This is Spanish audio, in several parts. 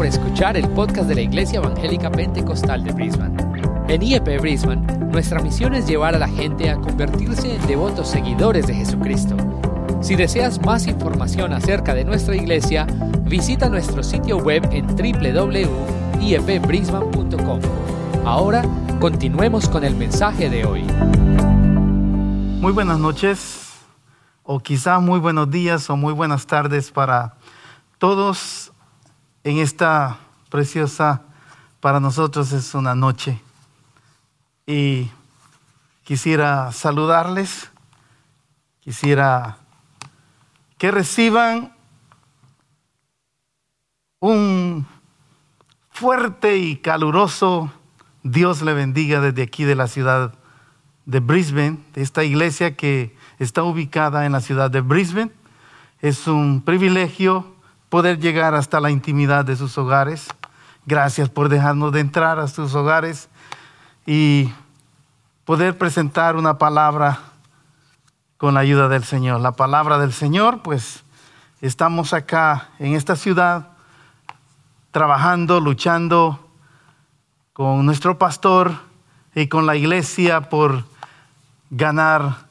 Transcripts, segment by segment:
por escuchar el podcast de la Iglesia Evangélica Pentecostal de Brisbane. En IEP Brisbane, nuestra misión es llevar a la gente a convertirse en devotos seguidores de Jesucristo. Si deseas más información acerca de nuestra iglesia, visita nuestro sitio web en www.iepbrisbane.com. Ahora, continuemos con el mensaje de hoy. Muy buenas noches, o quizá muy buenos días o muy buenas tardes para todos en esta preciosa, para nosotros es una noche. Y quisiera saludarles, quisiera que reciban un fuerte y caluroso Dios le bendiga desde aquí de la ciudad de Brisbane, de esta iglesia que está ubicada en la ciudad de Brisbane. Es un privilegio poder llegar hasta la intimidad de sus hogares. Gracias por dejarnos de entrar a sus hogares y poder presentar una palabra con la ayuda del Señor. La palabra del Señor, pues estamos acá en esta ciudad trabajando, luchando con nuestro pastor y con la iglesia por ganar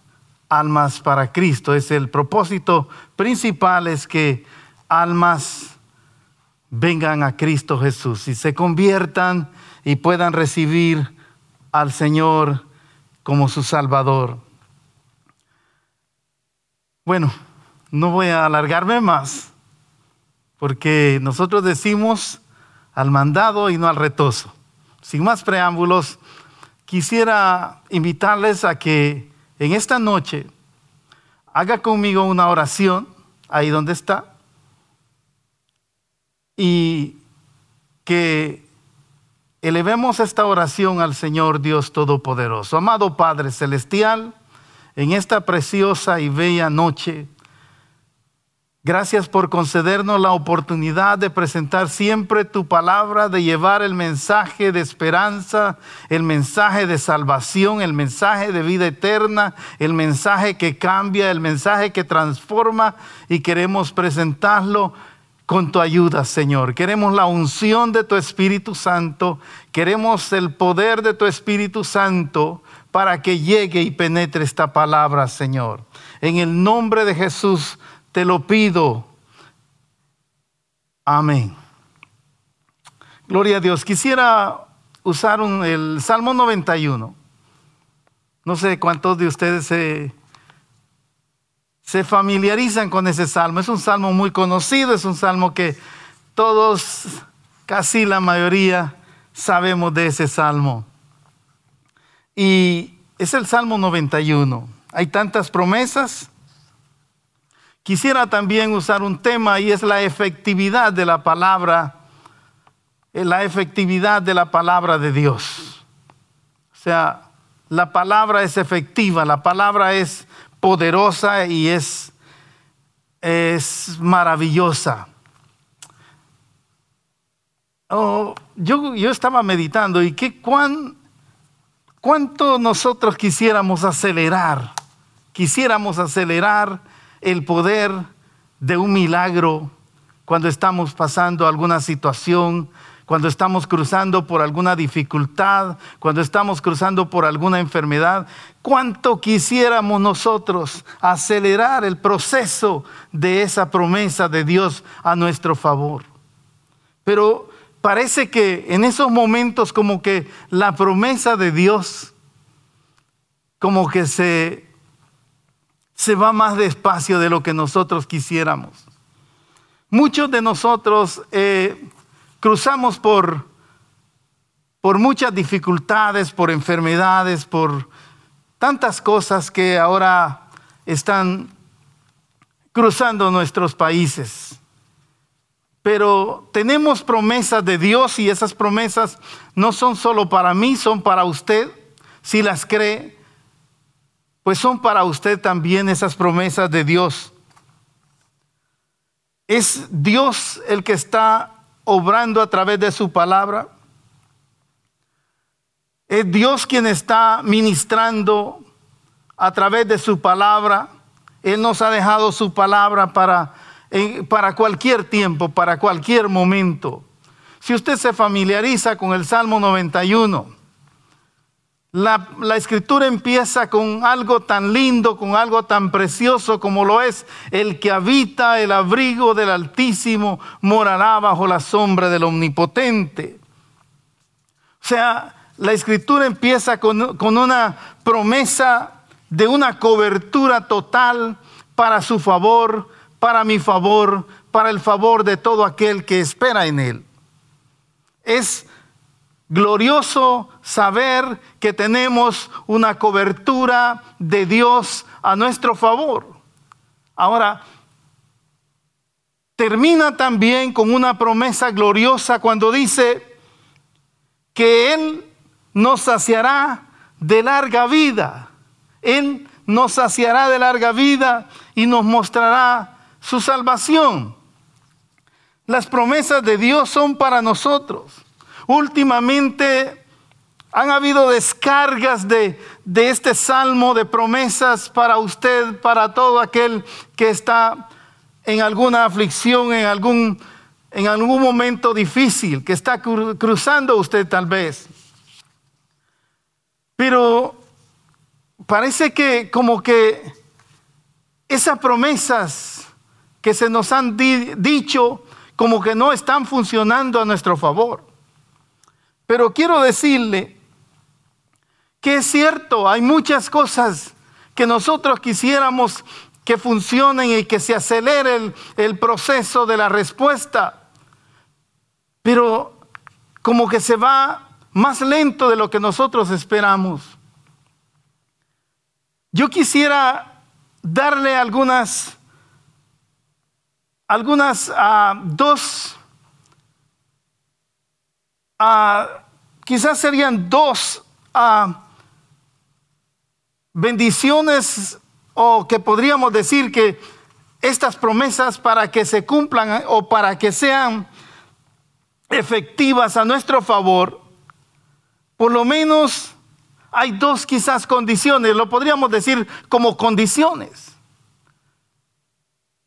almas para Cristo. Es el propósito principal es que almas vengan a Cristo Jesús y se conviertan y puedan recibir al Señor como su Salvador. Bueno, no voy a alargarme más, porque nosotros decimos al mandado y no al retoso. Sin más preámbulos, quisiera invitarles a que en esta noche haga conmigo una oración, ahí donde está, y que elevemos esta oración al Señor Dios Todopoderoso. Amado Padre Celestial, en esta preciosa y bella noche, Gracias por concedernos la oportunidad de presentar siempre tu palabra, de llevar el mensaje de esperanza, el mensaje de salvación, el mensaje de vida eterna, el mensaje que cambia, el mensaje que transforma y queremos presentarlo con tu ayuda, Señor. Queremos la unción de tu Espíritu Santo, queremos el poder de tu Espíritu Santo para que llegue y penetre esta palabra, Señor. En el nombre de Jesús te lo pido. Amén. Gloria a Dios. Quisiera usar el Salmo 91. No sé cuántos de ustedes se se familiarizan con ese salmo. Es un salmo muy conocido, es un salmo que todos, casi la mayoría, sabemos de ese salmo. Y es el Salmo 91. Hay tantas promesas. Quisiera también usar un tema y es la efectividad de la palabra, eh, la efectividad de la palabra de Dios. O sea, la palabra es efectiva, la palabra es poderosa y es, es maravillosa. Oh, yo, yo, estaba meditando y qué cuán, cuánto nosotros quisiéramos acelerar, quisiéramos acelerar el poder de un milagro cuando estamos pasando alguna situación cuando estamos cruzando por alguna dificultad, cuando estamos cruzando por alguna enfermedad, cuánto quisiéramos nosotros acelerar el proceso de esa promesa de Dios a nuestro favor. Pero parece que en esos momentos como que la promesa de Dios como que se, se va más despacio de lo que nosotros quisiéramos. Muchos de nosotros... Eh, cruzamos por, por muchas dificultades, por enfermedades, por tantas cosas que ahora están cruzando nuestros países. Pero tenemos promesas de Dios y esas promesas no son solo para mí, son para usted. Si las cree, pues son para usted también esas promesas de Dios. Es Dios el que está obrando a través de su palabra. Es Dios quien está ministrando a través de su palabra. Él nos ha dejado su palabra para, para cualquier tiempo, para cualquier momento. si usted se familiariza con el Salmo 91, la, escritura empieza con algo tan lindo, con algo tan precioso como lo es el que habita el abrigo del Altísimo, morará bajo la sombra del Omnipotente. O sea, la escritura empieza con, con una promesa de una cobertura total para su favor, para mi favor, para el favor de todo aquel que espera en él. Es glorioso saber que tenemos una cobertura de Dios a nuestro favor. Ahora, termina también con una promesa gloriosa cuando dice que Él nos saciará de larga vida. Él nos saciará de larga vida y nos mostrará su salvación. Las promesas de Dios son para nosotros. Últimamente han habido descargas de, este salmo de promesas para usted, para todo aquel que está en alguna aflicción, en algún, en algún momento difícil, que está cruzando usted tal vez. Pero parece que como que esas promesas que se nos han dicho como que no están funcionando a nuestro favor. Pero quiero decirle que es cierto, hay muchas cosas que nosotros quisiéramos que funcionen y que se acelere el, proceso de la respuesta, pero como que se va más lento de lo que nosotros esperamos. Yo quisiera darle algunas, algunas uh, dos Ah, quizás serían dos ah, bendiciones o que podríamos decir que estas promesas para que se cumplan eh, o para que sean efectivas a nuestro favor, por lo menos hay dos quizás condiciones, lo podríamos decir como condiciones.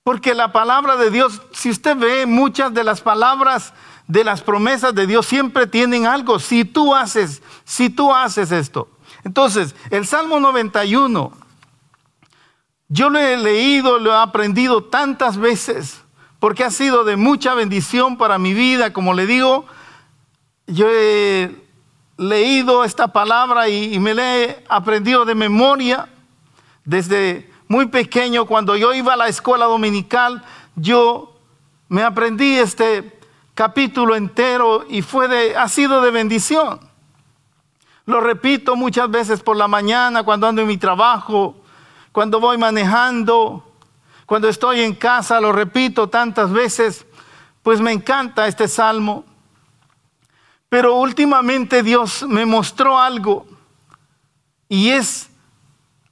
Porque la palabra de Dios, si usted ve muchas de las palabras de las promesas de Dios siempre tienen algo. Si tú haces, si tú haces esto. Entonces, el Salmo 91, yo lo he leído, lo he aprendido tantas veces, porque ha sido de mucha bendición para mi vida. Como le digo, yo he leído esta palabra y, me la he aprendido de memoria desde muy pequeño. Cuando yo iba a la escuela dominical, yo me aprendí este capítulo entero y fue de, ha sido de bendición. Lo repito muchas veces por la mañana cuando ando en mi trabajo, cuando voy manejando, cuando estoy en casa, lo repito tantas veces, pues me encanta este salmo. Pero últimamente Dios me mostró algo y es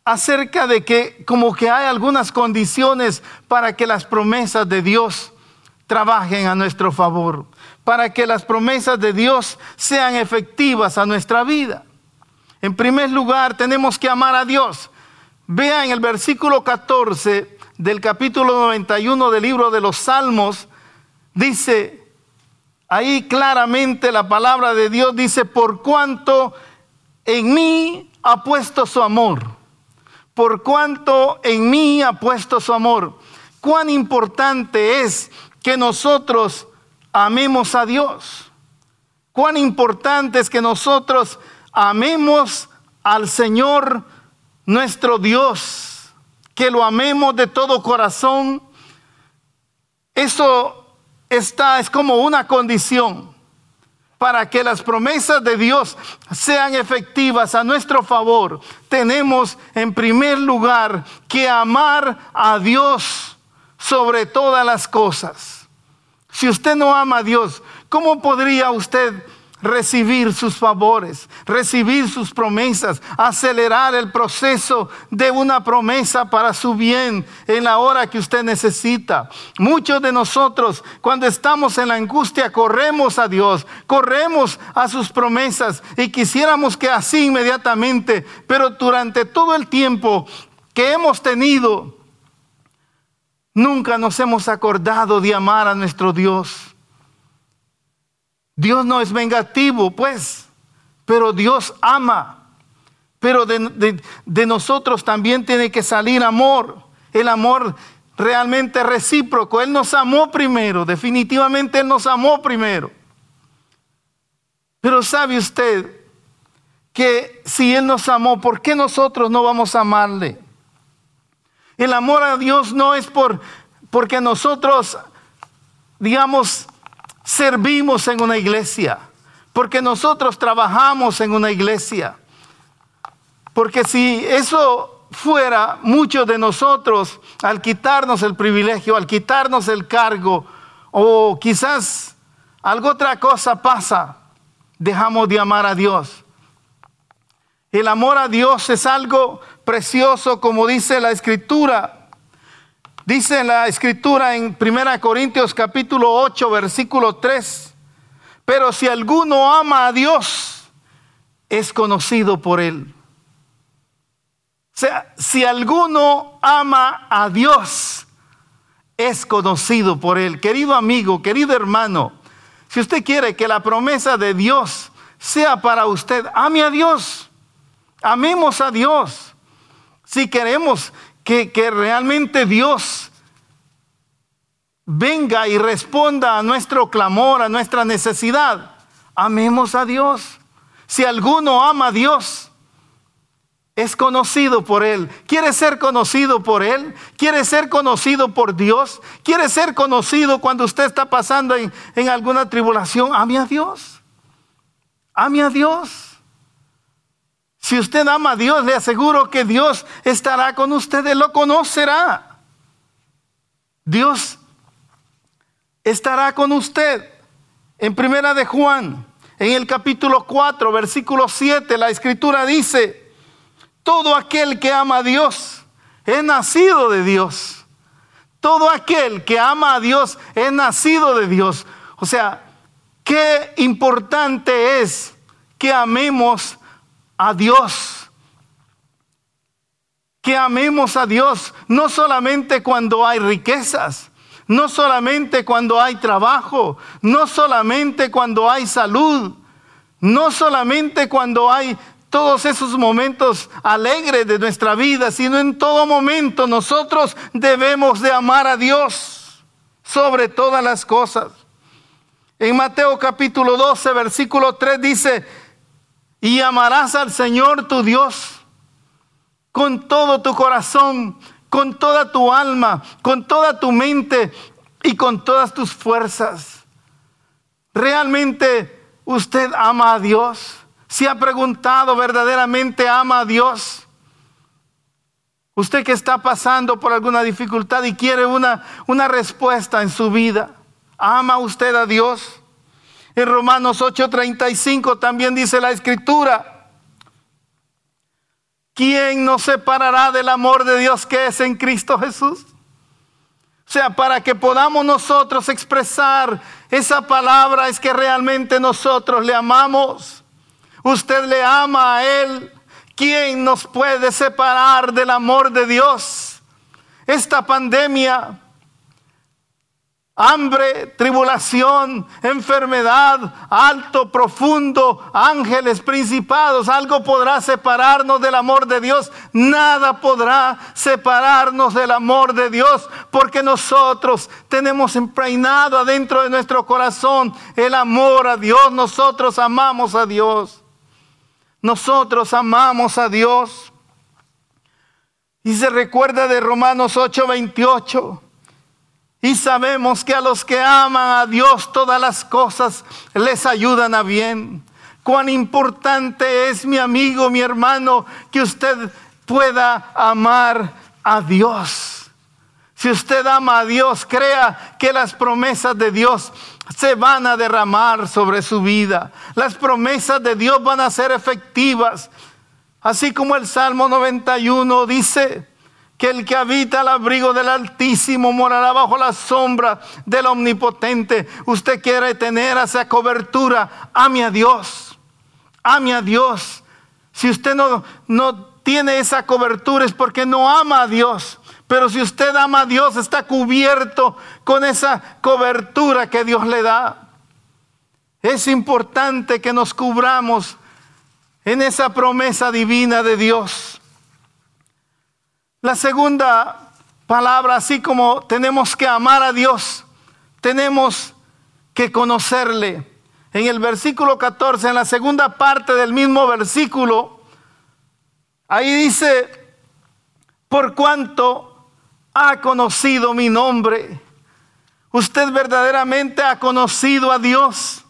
acerca de que como que hay algunas condiciones para que las promesas de Dios trabajen a nuestro favor, para que las promesas de Dios sean efectivas a nuestra vida. En primer lugar, tenemos que amar a Dios. Vea en el versículo 14 del capítulo 91 del libro de los Salmos, dice, ahí claramente la palabra de Dios dice, por cuanto en mí ha puesto su amor, por cuanto en mí ha puesto su amor. Cuán importante es que nosotros amemos a Dios. Cuán importante es que nosotros amemos al Señor nuestro Dios, que lo amemos de todo corazón. Eso está, es como una condición para que las promesas de Dios sean efectivas a nuestro favor. Tenemos en primer lugar que amar a Dios sobre todas las cosas. Si usted no ama a Dios, ¿cómo podría usted recibir sus favores, recibir sus promesas, acelerar el proceso de una promesa para su bien en la hora que usted necesita. Muchos de nosotros cuando estamos en la angustia corremos a Dios, corremos a sus promesas y quisiéramos que así inmediatamente, pero durante todo el tiempo que hemos tenido Nunca nos hemos acordado de amar a nuestro Dios. Dios no es vengativo, pues, pero Dios ama. Pero de, nosotros también tiene que salir amor. El amor realmente recíproco. Él nos amó primero, definitivamente Él nos amó primero. Pero sabe usted que si Él nos amó, ¿por qué nosotros no vamos a amarle? El amor a Dios no es por, porque nosotros, digamos, servimos en una iglesia, porque nosotros trabajamos en una iglesia. Porque si eso fuera, muchos de nosotros, al quitarnos el privilegio, al quitarnos el cargo, o quizás algo otra cosa pasa, dejamos de amar a Dios. El amor a Dios es algo precioso, como dice la escritura. Dice la escritura en 1 Corintios capítulo 8, versículo 3. Pero si alguno ama a Dios, es conocido por él. O sea, si alguno ama a Dios, es conocido por él. Querido amigo, querido hermano, si usted quiere que la promesa de Dios sea para usted, ame a Dios. Amemos a Dios. Si queremos que, realmente Dios venga y responda a nuestro clamor, a nuestra necesidad, amemos a Dios. Si alguno ama a Dios, es conocido por Él. ¿Quiere ser conocido por Él? ¿Quiere ser conocido por Dios? ¿Quiere ser conocido cuando usted está pasando en, en alguna tribulación? Ame a Dios. Ame a Dios. Si usted ama a Dios, le aseguro que Dios estará con usted, lo conocerá. Dios estará con usted. En primera de Juan, en el capítulo 4, versículo 7, la escritura dice, todo aquel que ama a Dios es nacido de Dios. Todo aquel que ama a Dios es nacido de Dios. O sea, qué importante es que amemos a Dios. Que amemos a Dios no solamente cuando hay riquezas, no solamente cuando hay trabajo, no solamente cuando hay salud, no solamente cuando hay todos esos momentos alegres de nuestra vida, sino en todo momento nosotros debemos de amar a Dios sobre todas las cosas. En Mateo capítulo 12, versículo 3 dice, y amarás al Señor tu Dios con todo tu corazón, con toda tu alma, con toda tu mente y con todas tus fuerzas. ¿Realmente usted ama a Dios? ¿Se ha preguntado verdaderamente ama a Dios? Usted que está pasando por alguna dificultad y quiere una, una respuesta en su vida, ¿ama usted a Dios? En Romanos 8:35 también dice la escritura, ¿quién nos separará del amor de Dios que es en Cristo Jesús? O sea, para que podamos nosotros expresar esa palabra es que realmente nosotros le amamos. Usted le ama a Él. ¿Quién nos puede separar del amor de Dios? Esta pandemia hambre, tribulación, enfermedad, alto, profundo, ángeles, principados, algo podrá separarnos del amor de Dios. Nada podrá separarnos del amor de Dios, porque nosotros tenemos impregnado adentro de nuestro corazón el amor a Dios. Nosotros amamos a Dios. Nosotros amamos a Dios. Y se recuerda de Romanos 8:28 y sabemos que a los que aman a Dios todas las cosas les ayudan a bien. Cuán importante es, mi amigo, mi hermano, que usted pueda amar a Dios. Si usted ama a Dios, crea que las promesas de Dios se van a derramar sobre su vida. Las promesas de Dios van a ser efectivas. Así como el Salmo 91 dice, que el que habita al abrigo del Altísimo morará bajo la sombra del Omnipotente. Usted quiere tener esa cobertura, ame a Dios, ame a Dios. Si usted no, no tiene esa cobertura es porque no ama a Dios. Pero si usted ama a Dios, está cubierto con esa cobertura que Dios le da. Es importante que nos cubramos en esa promesa divina de Dios. La segunda palabra, así como tenemos que amar a Dios, tenemos que conocerle. En el versículo 14, en la segunda parte del mismo versículo, ahí dice, por cuanto ha conocido mi nombre. Usted verdaderamente ha conocido a Dios.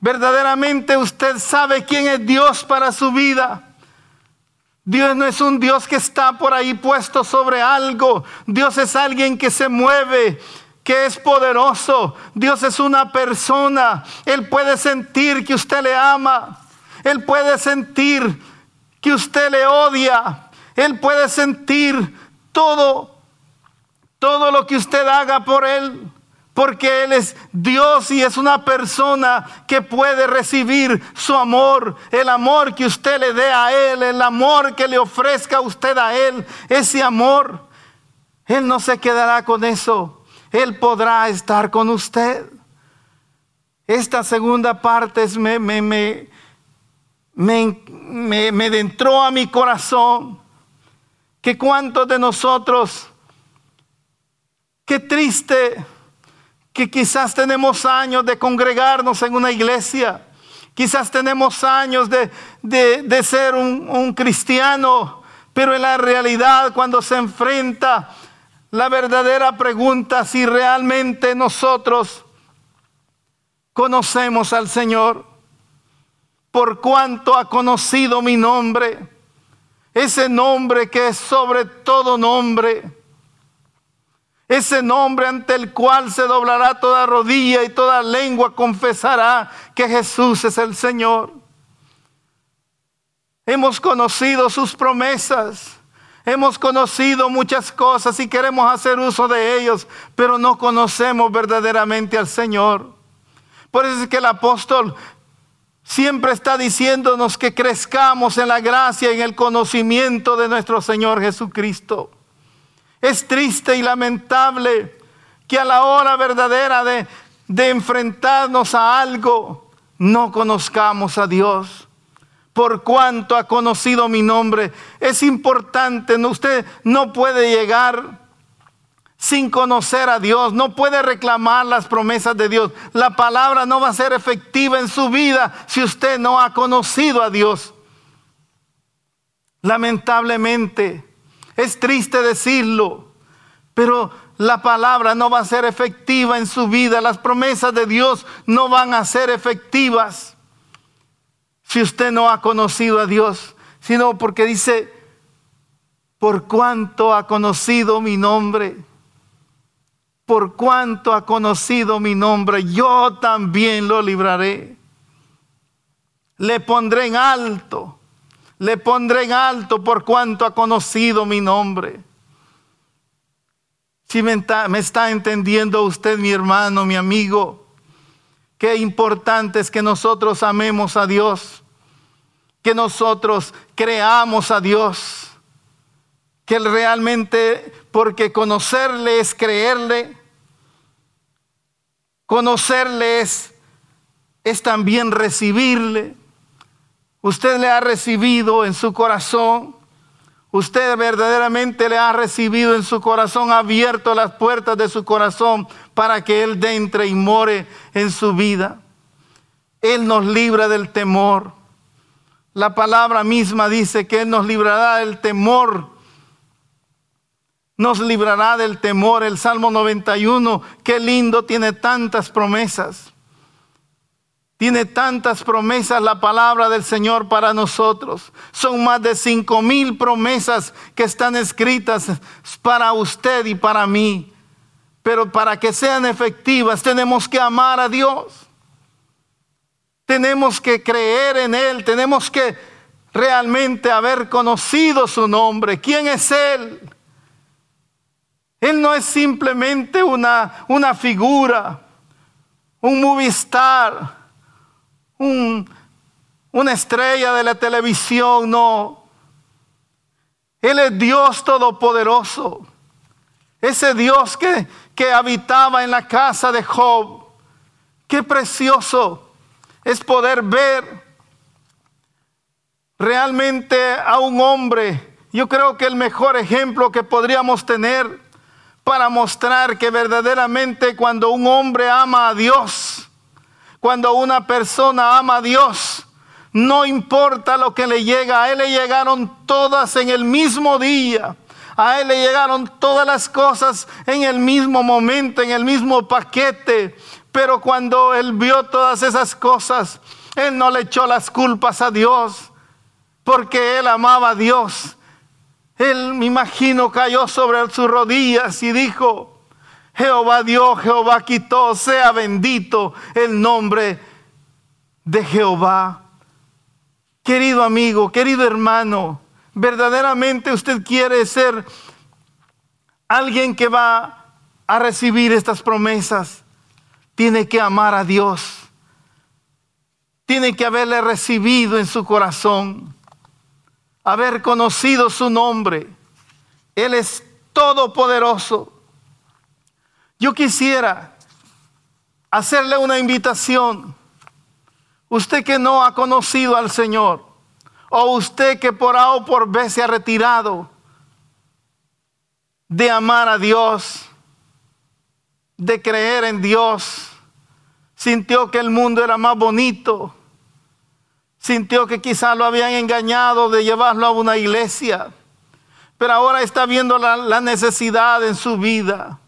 Verdaderamente usted sabe quién es Dios para su vida. Dios no es un Dios que está por ahí puesto sobre algo. Dios es alguien que se mueve, que es poderoso. Dios es una persona. Él puede sentir que usted le ama. Él puede sentir que usted le odia. Él puede sentir todo, todo lo que usted haga por Él. Porque Él es Dios y es una persona que puede recibir su amor, el amor que usted le dé a Él, el amor que le ofrezca usted a Él, ese amor. Él no se quedará con eso, Él podrá estar con usted. Esta segunda parte me, me, me, me, me entró a mi corazón que cuántos de nosotros, qué triste que quizás tenemos años de congregarnos en una iglesia, quizás tenemos años de, de, ser un, un cristiano, pero en la realidad cuando se enfrenta la verdadera pregunta si realmente nosotros conocemos al Señor, por cuanto ha conocido mi nombre ese nombre que es sobre todo nombre. Ese nombre ante el cual se doblará toda rodilla y toda lengua confesará que Jesús es el Señor. Hemos conocido sus promesas. Hemos conocido muchas cosas y queremos hacer uso de ellos, pero no conocemos verdaderamente al Señor. Por eso es que el apóstol siempre está diciéndonos que crezcamos en la gracia y en el conocimiento de nuestro Señor Jesucristo. Es triste y lamentable que a la hora verdadera de, enfrentarnos a algo no conozcamos a Dios. Por cuanto ha conocido mi nombre, es importante, usted no puede llegar sin conocer a Dios, no puede reclamar las promesas de Dios. La palabra no va a ser efectiva en su vida si usted no ha conocido a Dios. Lamentablemente, es triste decirlo, pero la palabra no va a ser efectiva en su vida. Las promesas de Dios no van a ser efectivas si usted no ha conocido a Dios, sino porque dice, por cuanto ha conocido mi nombre por cuanto ha conocido mi nombre, yo también lo libraré. Le pondré en alto, le pondré en alto por cuanto ha conocido mi nombre. Si me está, entendiendo usted, mi hermano, mi amigo, qué importante es que nosotros amemos a Dios, que nosotros creamos a Dios, que realmente, porque conocerle es creerle, Conocerle es, también recibirle. Usted le ha recibido en su corazón. Usted verdaderamente le ha recibido en su corazón, ha abierto las puertas de su corazón para que Él entre y more en su vida. Él nos libra del temor. La palabra misma dice que Él nos librará del temor nos librará del temor. El Salmo 91, qué lindo, tiene tantas promesas. Tiene tantas promesas la palabra del Señor para nosotros. Son más de cinco mil promesas que están escritas para usted y para mí. Pero para que sean efectivas tenemos que amar a Dios. Tenemos que creer en Él. Tenemos que realmente haber conocido su nombre. ¿Quién es Él? Él no es simplemente una, una figura, un movie star, una estrella de la televisión, no. Él es Dios todopoderoso. Ese Dios que, que habitaba en la casa de Job. Qué precioso es poder ver realmente a un hombre. Yo creo que el mejor ejemplo que podríamos tener para mostrar que verdaderamente cuando un hombre ama a Dios, cuando una persona ama a Dios, no importa lo que le llega, a él le llegaron todas en el mismo día. A él le llegaron todas las cosas en el mismo momento, en el mismo paquete. Pero cuando él vio todas esas cosas, él no le echó las culpas a Dios, porque él amaba a Dios. Él, me imagino, cayó sobre sus rodillas y dijo, Jehová dio, Jehová quitó, sea bendito el nombre de Jehová. Querido amigo, querido hermano, verdaderamente usted quiere ser alguien que va a recibir estas promesas, tiene que amar a Dios. Tiene que haberle recibido en su corazón, haber conocido su nombre. Él es todopoderoso. Yo quisiera hacerle una invitación Usted que no ha conocido al Señor, o usted que por A o por B se ha retirado de amar a Dios, de creer en Dios, sintió que el mundo era más bonito, sintió que quizás lo habían engañado de llevarlo a una iglesia, pero ahora está viendo la, la necesidad en su vida.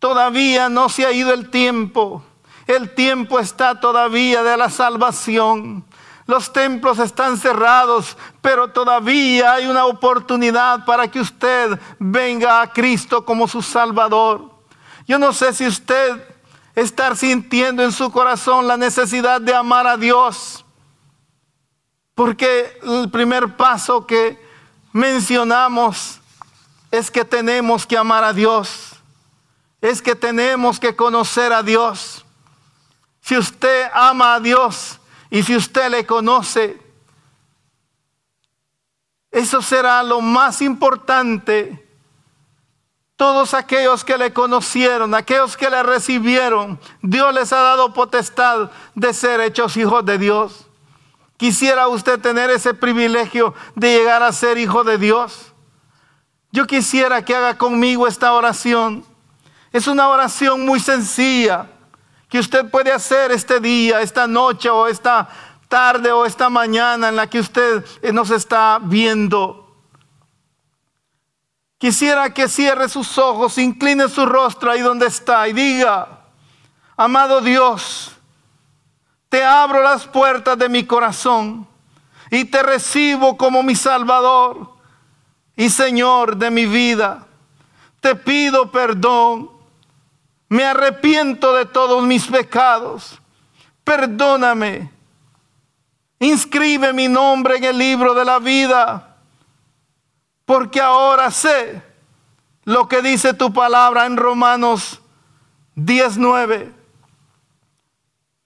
Todavía no se ha ido el tiempo el tiempo está todavía de la salvación. Los templos están cerrados, pero todavía hay una oportunidad para que usted venga a Cristo como su Salvador. Yo no sé si usted está sintiendo en su corazón la necesidad de amar a Dios, porque el primer paso que mencionamos es que tenemos que amar a Dios, es que tenemos que conocer a Dios. Si usted ama a Dios y si usted le conoce, eso será lo más importante. Todos aquellos que le conocieron, aquellos que le recibieron, Dios les ha dado potestad de ser hechos hijos de Dios. ¿Quisiera usted tener ese privilegio de llegar a ser hijo de Dios? Yo quisiera que haga conmigo esta oración. Es una oración muy sencilla que usted puede hacer este día, esta noche o esta tarde o esta mañana en la que usted eh, nos está viendo. Quisiera que cierre sus ojos, incline su rostro ahí donde está y diga, amado Dios, te abro las puertas de mi corazón y te recibo como mi Salvador y Señor de mi vida. Te pido perdón me arrepiento de todos mis pecados. Perdóname. Inscribe mi nombre en el libro de la vida. Porque ahora sé lo que dice tu palabra en Romanos 19.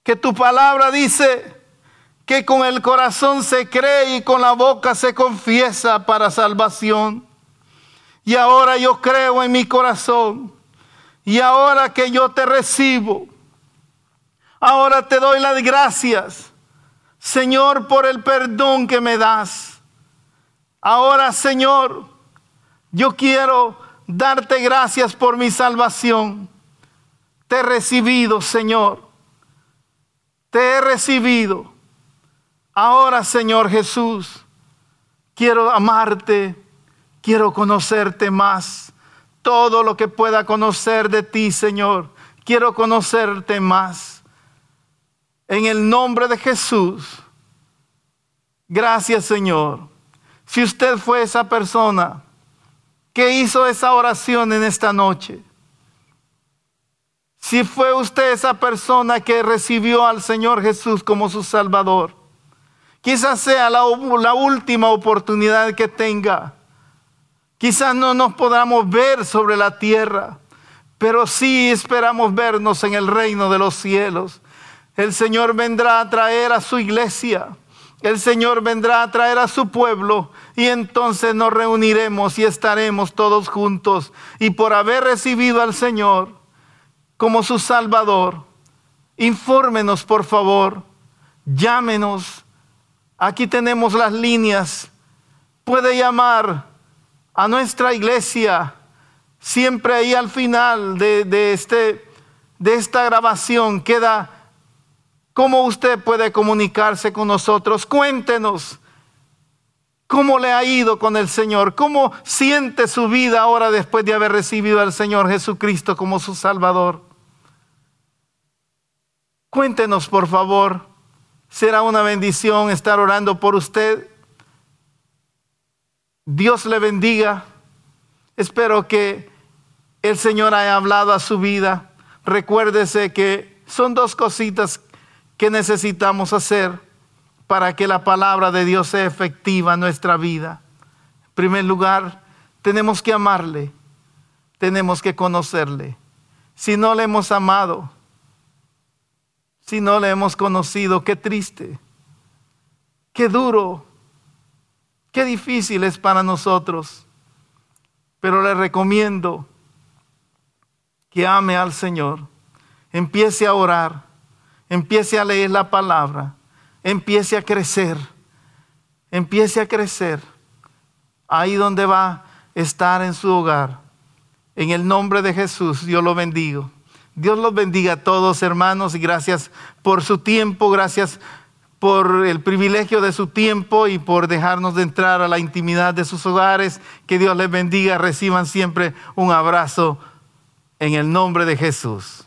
Que tu palabra dice que con el corazón se cree y con la boca se confiesa para salvación. Y ahora yo creo en mi corazón y ahora que yo te recibo, ahora te doy las gracias, Señor, por el perdón que me das. Ahora, Señor, yo quiero darte gracias por mi salvación. Te he recibido, Señor. Te he recibido. Ahora, Señor Jesús, quiero amarte, quiero conocerte más todo lo que pueda conocer de ti, Señor. Quiero conocerte más. En el nombre de Jesús. Gracias, Señor. Si usted fue esa persona que hizo esa oración en esta noche, si fue usted esa persona que recibió al Señor Jesús como su Salvador, quizás sea la, la última oportunidad que tenga Quizás no nos podamos ver sobre la tierra, pero sí esperamos vernos en el reino de los cielos. El Señor vendrá a traer a su iglesia. El Señor vendrá a traer a su pueblo y entonces nos reuniremos y estaremos todos juntos. Y por haber recibido al Señor como su Salvador, infórmenos por favor llámenos. Aquí tenemos las líneas. Puede llamar a nuestra iglesia. Siempre ahí al final de, este, de esta grabación queda cómo usted puede comunicarse con nosotros. Cuéntenos cómo le ha ido con el Señor, cómo siente su vida ahora después de haber recibido al Señor Jesucristo como su Salvador. Cuéntenos, por favor. Será una bendición estar orando por usted. Dios le bendiga. Espero que el Señor haya hablado a su vida. Recuérdese que son dos cositas que necesitamos hacer para que la palabra de Dios sea efectiva en nuestra vida. En primer lugar, tenemos que amarle, tenemos que conocerle. Si no le hemos amado, si no le hemos conocido. Qué triste, qué duro, qué difícil es para nosotros. Pero le recomiendo que ame al Señor, empiece a orar, empiece a leer la palabra, empiece a crecer, empiece a crecer ahí donde va a estar en su hogar. En el nombre de Jesús, Dios lo bendigo. Dios los bendiga a todos, hermanos, y gracias por su tiempo, gracias por el privilegio de su tiempo y por dejarnos de entrar a la intimidad de sus hogares. Que Dios les bendiga, reciban siempre un abrazo en el nombre de Jesús.